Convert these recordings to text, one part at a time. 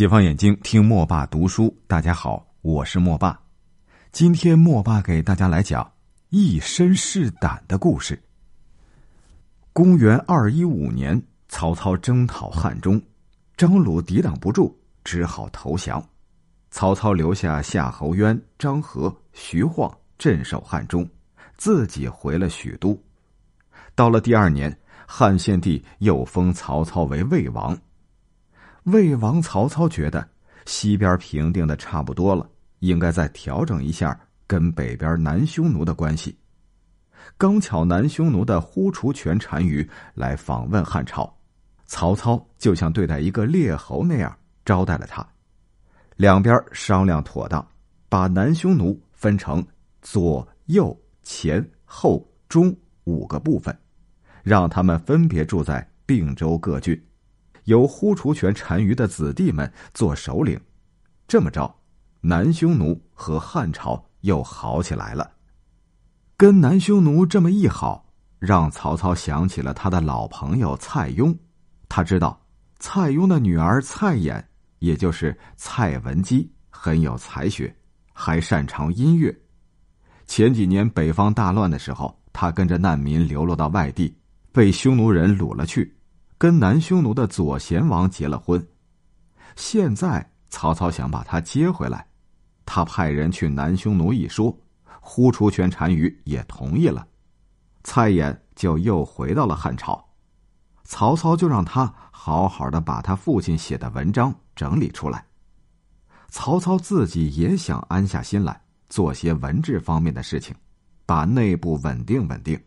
解放眼睛，听莫爸读书。大家好，我是莫爸。今天莫爸给大家来讲一身是胆的故事。公元二一五年，曹操征讨汉中，张鲁抵挡不住，只好投降。曹操留下夏侯渊、张合、徐晃镇守汉中，自己回了许都。到了第二年，汉献帝又封曹操为魏王。魏王曹操觉得西边平定的差不多了，应该再调整一下跟北边南匈奴的关系。刚巧南匈奴的呼除权单于来访问汉朝，曹操就像对待一个列侯那样招待了他。两边商量妥当，把南匈奴分成左、右、前、后、中五个部分，让他们分别住在并州各郡。由呼除权单于的子弟们做首领，这么着，南匈奴和汉朝又好起来了。跟南匈奴这么一好，让曹操想起了他的老朋友蔡邕。他知道蔡邕的女儿蔡琰，也就是蔡文姬，很有才学，还擅长音乐。前几年北方大乱的时候，他跟着难民流落到外地，被匈奴人掳了去。跟南匈奴的左贤王结了婚，现在曹操想把他接回来，他派人去南匈奴一说，呼出权单于也同意了，蔡琰就又回到了汉朝，曹操就让他好好的把他父亲写的文章整理出来，曹操自己也想安下心来做些文治方面的事情，把内部稳定稳定，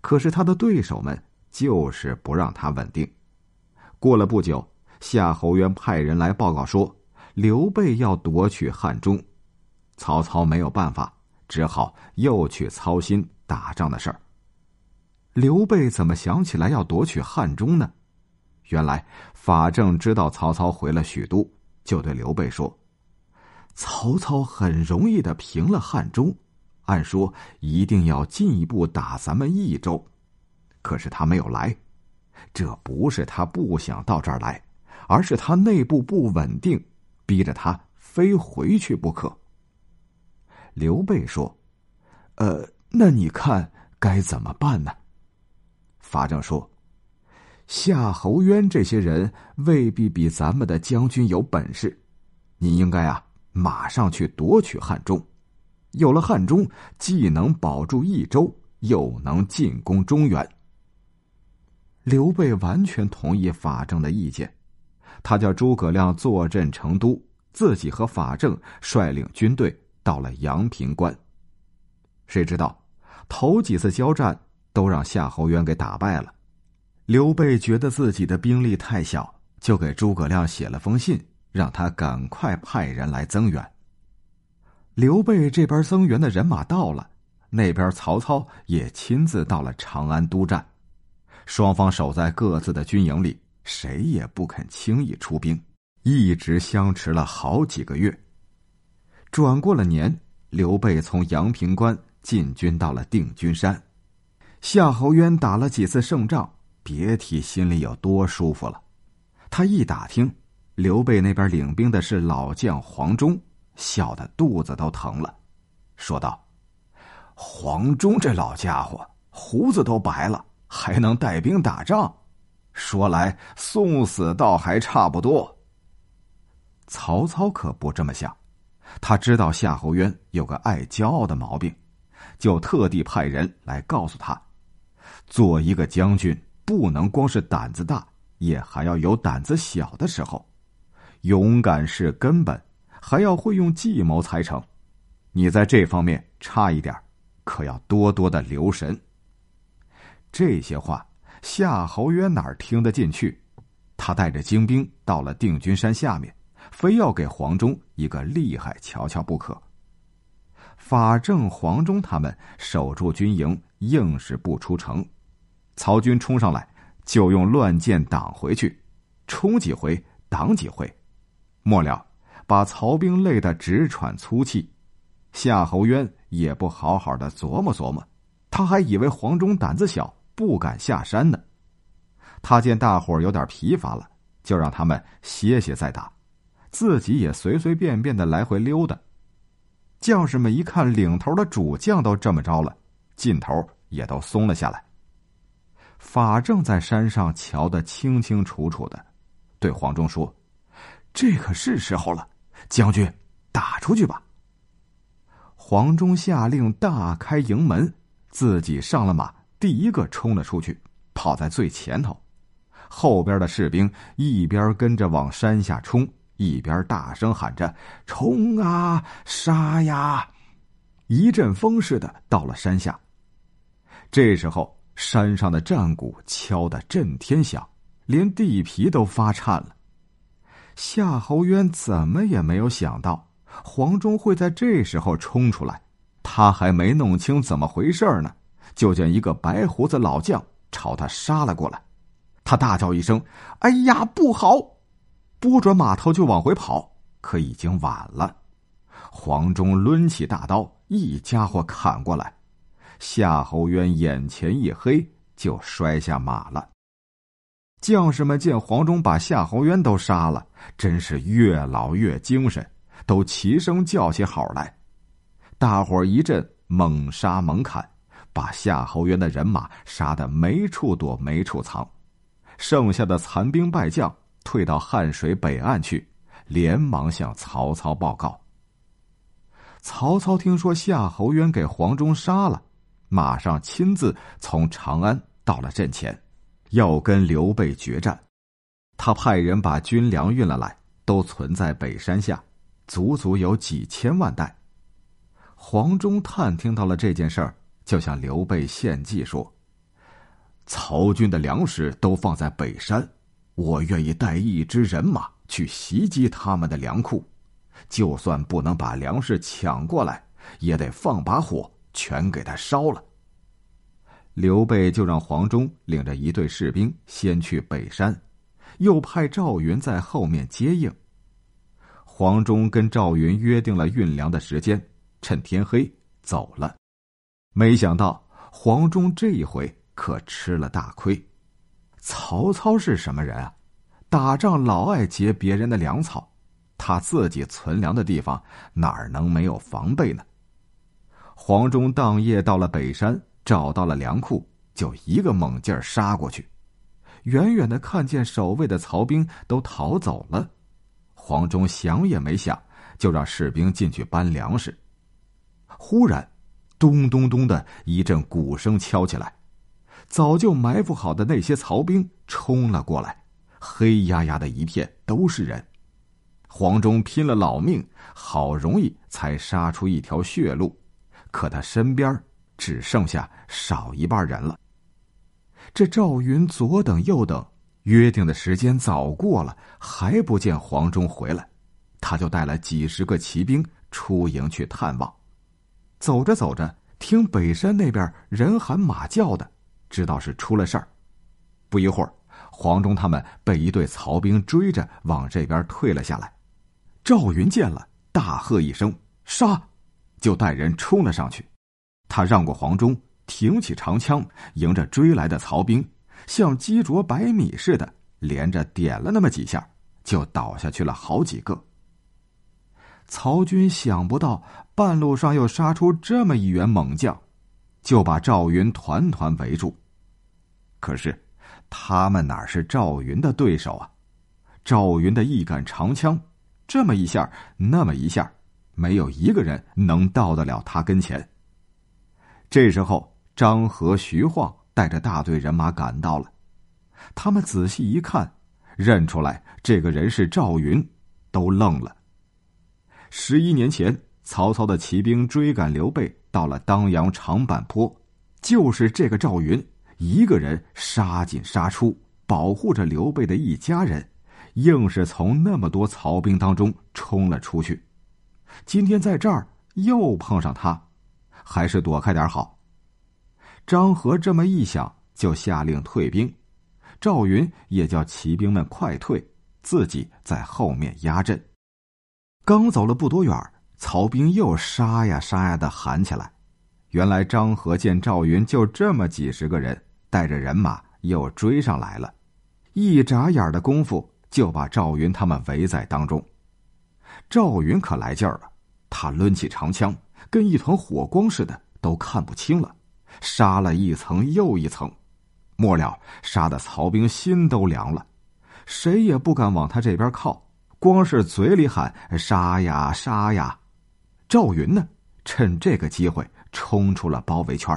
可是他的对手们。就是不让他稳定。过了不久，夏侯渊派人来报告说，刘备要夺取汉中。曹操没有办法，只好又去操心打仗的事儿。刘备怎么想起来要夺取汉中呢？原来法正知道曹操回了许都，就对刘备说：“曹操很容易的平了汉中，按说一定要进一步打咱们益州。”可是他没有来，这不是他不想到这儿来，而是他内部不稳定，逼着他非回去不可。刘备说：“呃，那你看该怎么办呢？”法正说：“夏侯渊这些人未必比咱们的将军有本事，你应该啊，马上去夺取汉中。有了汉中，既能保住益州，又能进攻中原。”刘备完全同意法正的意见，他叫诸葛亮坐镇成都，自己和法正率领军队到了阳平关。谁知道头几次交战都让夏侯渊给打败了，刘备觉得自己的兵力太小，就给诸葛亮写了封信，让他赶快派人来增援。刘备这边增援的人马到了，那边曹操也亲自到了长安督战。双方守在各自的军营里，谁也不肯轻易出兵，一直相持了好几个月。转过了年，刘备从阳平关进军到了定军山，夏侯渊打了几次胜仗，别提心里有多舒服了。他一打听，刘备那边领兵的是老将黄忠，笑得肚子都疼了，说道：“黄忠这老家伙，胡子都白了。”还能带兵打仗，说来送死倒还差不多。曹操可不这么想，他知道夏侯渊有个爱骄傲的毛病，就特地派人来告诉他：做一个将军，不能光是胆子大，也还要有胆子小的时候。勇敢是根本，还要会用计谋才成。你在这方面差一点，可要多多的留神。这些话，夏侯渊哪儿听得进去？他带着精兵到了定军山下面，非要给黄忠一个厉害瞧瞧不可。法正、黄忠他们守住军营，硬是不出城。曹军冲上来，就用乱箭挡回去，冲几回，挡几回，末了把曹兵累得直喘粗气。夏侯渊也不好好的琢磨琢磨，他还以为黄忠胆子小。不敢下山呢。他见大伙有点疲乏了，就让他们歇歇再打，自己也随随便便的来回溜达。将士们一看领头的主将都这么着了，劲头也都松了下来。法正在山上瞧得清清楚楚的，对黄忠说：“这可是时候了，将军，打出去吧。”黄忠下令大开营门，自己上了马，第一个冲了出去，跑在最前头。后边的士兵一边跟着往山下冲，一边大声喊着：“冲啊，杀呀！”一阵风似的到了山下。这时候。山上的战鼓敲得震天响，连地皮都发颤了。夏侯渊怎么也没有想到黄忠会在这时候冲出来，他还没弄清怎么回事呢，就见一个白胡子老将朝他杀了过来。他大叫一声：“哎呀，不好！”拨转马头就往回跑，可已经晚了。黄忠抡起大刀，一家伙砍过来。夏侯渊眼前一黑，就摔下马了。将士们见黄忠把夏侯渊都杀了，真是越老越精神，都齐声叫起好来。大伙儿一阵猛杀猛砍，把夏侯渊的人马杀得没处躲没处藏。剩下的残兵败将退到汉水北岸去，连忙向曹操报告。曹操听说夏侯渊给黄忠杀了。马上亲自从长安到了阵前，要跟刘备决战。他派人把军粮运了来，都存在北山下，足足有几千万袋。黄忠探听到了这件事儿，就向刘备献计说：“曹军的粮食都放在北山，我愿意带一支人马去袭击他们的粮库，就算不能把粮食抢过来，也得放把火。”全给他烧了。刘备就让黄忠领着一队士兵先去北山，又派赵云在后面接应。黄忠跟赵云约定了运粮的时间，趁天黑走了。没想到黄忠这一回可吃了大亏。曹操是什么人啊？打仗老爱劫别人的粮草，他自己存粮的地方哪儿能没有防备呢？黄忠当夜到了北山，找到了粮库，就一个猛劲儿杀过去。远远的看见守卫的曹兵都逃走了，黄忠想也没想，就让士兵进去搬粮食。忽然，咚咚咚的一阵鼓声敲起来，早就埋伏好的那些曹兵冲了过来，黑压压的一片都是人。黄忠拼了老命，好容易才杀出一条血路。可他身边只剩下少一半人了。这赵云左等右等，约定的时间早过了，还不见黄忠回来，他就带了几十个骑兵出营去探望。走着走着，听北山那边人喊马叫的，知道是出了事儿。不一会儿，黄忠他们被一队曹兵追着往这边退了下来。赵云见了，大喝一声：“杀！”就带人冲了上去，他让过黄忠，挺起长枪，迎着追来的曹兵，像击啄白米似的，连着点了那么几下，就倒下去了好几个。曹军想不到半路上又杀出这么一员猛将，就把赵云团团围住。可是他们哪是赵云的对手啊？赵云的一杆长枪，这么一下，那么一下。没有一个人能到得了他跟前。这时候，张合、徐晃带着大队人马赶到了。他们仔细一看，认出来这个人是赵云，都愣了。十一年前，曹操的骑兵追赶刘备到了当阳长坂坡，就是这个赵云一个人杀进杀出，保护着刘备的一家人，硬是从那么多曹兵当中冲了出去。今天在这儿又碰上他，还是躲开点好。张合这么一想，就下令退兵。赵云也叫骑兵们快退，自己在后面压阵。刚走了不多远，曹兵又杀呀杀呀的喊起来。原来张合见赵云就这么几十个人，带着人马又追上来了，一眨眼的功夫就把赵云他们围在当中。赵云可来劲儿了，他抡起长枪，跟一团火光似的，都看不清了，杀了一层又一层，末了杀的曹兵心都凉了，谁也不敢往他这边靠，光是嘴里喊杀呀杀呀。赵云呢，趁这个机会冲出了包围圈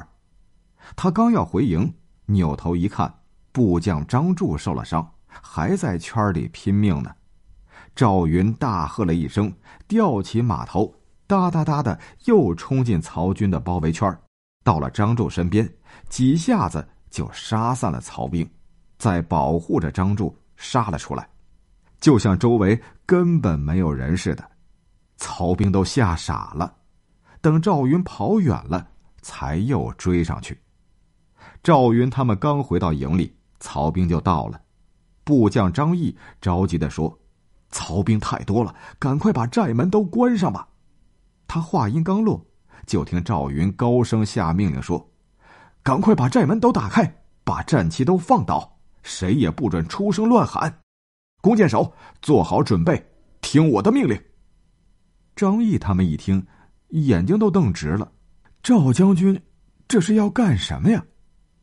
他刚要回营，扭头一看，部将张柱受了伤，还在圈里拼命呢。赵云大喝了一声，吊起马头，哒哒哒的又冲进曹军的包围圈，到了张柱身边，几下子就杀散了曹兵，再保护着张柱杀了出来，就像周围根本没有人似的。曹兵都吓傻了，等赵云跑远了，才又追上去。赵云他们刚回到营里，曹兵就到了。部将张毅着急的说。曹兵太多了，赶快把寨门都关上吧！他话音刚落，就听赵云高声下命令说：“赶快把寨门都打开，把战旗都放倒，谁也不准出声乱喊。弓箭手做好准备，听我的命令。”张毅他们一听，眼睛都瞪直了：“赵将军，这是要干什么呀？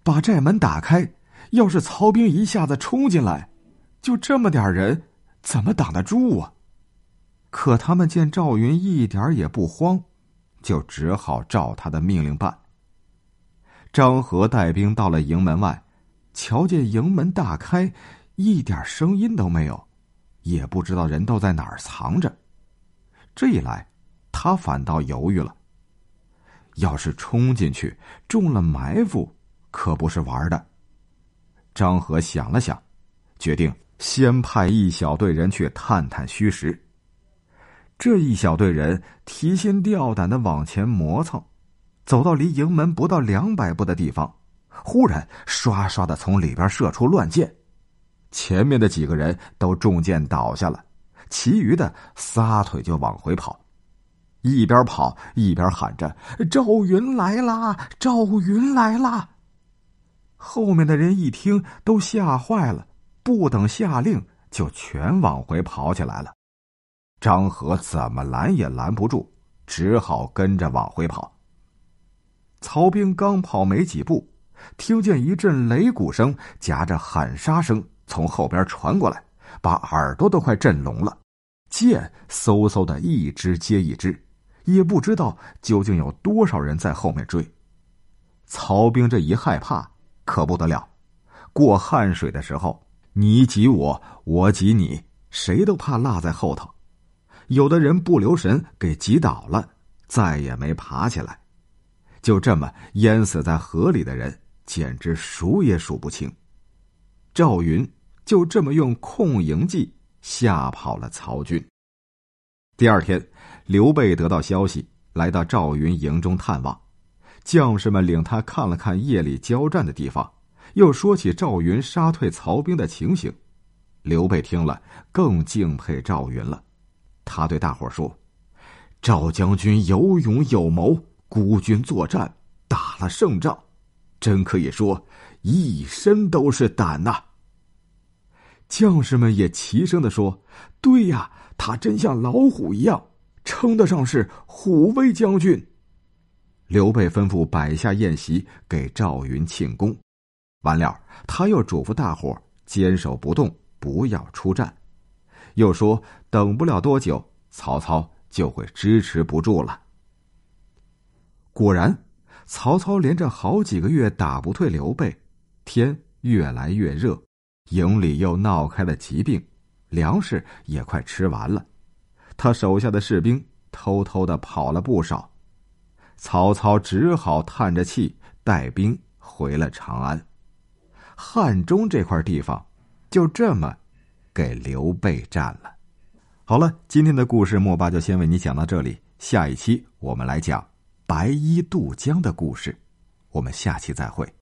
把寨门打开，要是曹兵一下子冲进来，就这么点人。”怎么挡得住啊？可他们见赵云一点也不慌，就只好照他的命令办。张合带兵到了营门外，瞧见营门大开，一点声音都没有，也不知道人都在哪儿藏着。这一来，他反倒犹豫了。要是冲进去中了埋伏，可不是玩的。张和想了想，决定。先派一小队人去探探虚实。这一小队人提心吊胆的往前磨蹭，走到离营门不到两百步的地方，忽然唰唰的从里边射出乱箭，前面的几个人都中箭倒下了，其余的撒腿就往回跑，一边跑一边喊着：“赵云来啦！赵云来啦！”后面的人一听都吓坏了。不等下令，就全往回跑起来了。张合怎么拦也拦不住，只好跟着往回跑。曹兵刚跑没几步，听见一阵擂鼓声夹着喊杀声从后边传过来，把耳朵都快震聋了。箭嗖嗖的一支接一支，也不知道究竟有多少人在后面追。曹兵这一害怕，可不得了。过汉水的时候。你挤我，我挤你，谁都怕落在后头。有的人不留神给挤倒了，再也没爬起来。就这么淹死在河里的人，简直数也数不清。赵云就这么用控营计吓跑了曹军。第二天，刘备得到消息，来到赵云营中探望，将士们领他看了看夜里交战的地方。又说起赵云杀退曹兵的情形，刘备听了更敬佩赵云了。他对大伙说：“赵将军有勇有谋，孤军作战打了胜仗，真可以说一身都是胆呐。”将士们也齐声的说：“对呀，他真像老虎一样，称得上是虎威将军。”刘备吩咐摆下宴席，给赵云庆功。完了，他又嘱咐大伙坚守不动，不要出战。又说等不了多久，曹操就会支持不住了。果然，曹操连着好几个月打不退刘备，天越来越热，营里又闹开了疾病，粮食也快吃完了。他手下的士兵偷偷的跑了不少，曹操只好叹着气带兵回了长安。汉中这块地方，就这么给刘备占了。好了，今天的故事莫巴就先为你讲到这里，下一期我们来讲白衣渡江的故事。我们下期再会。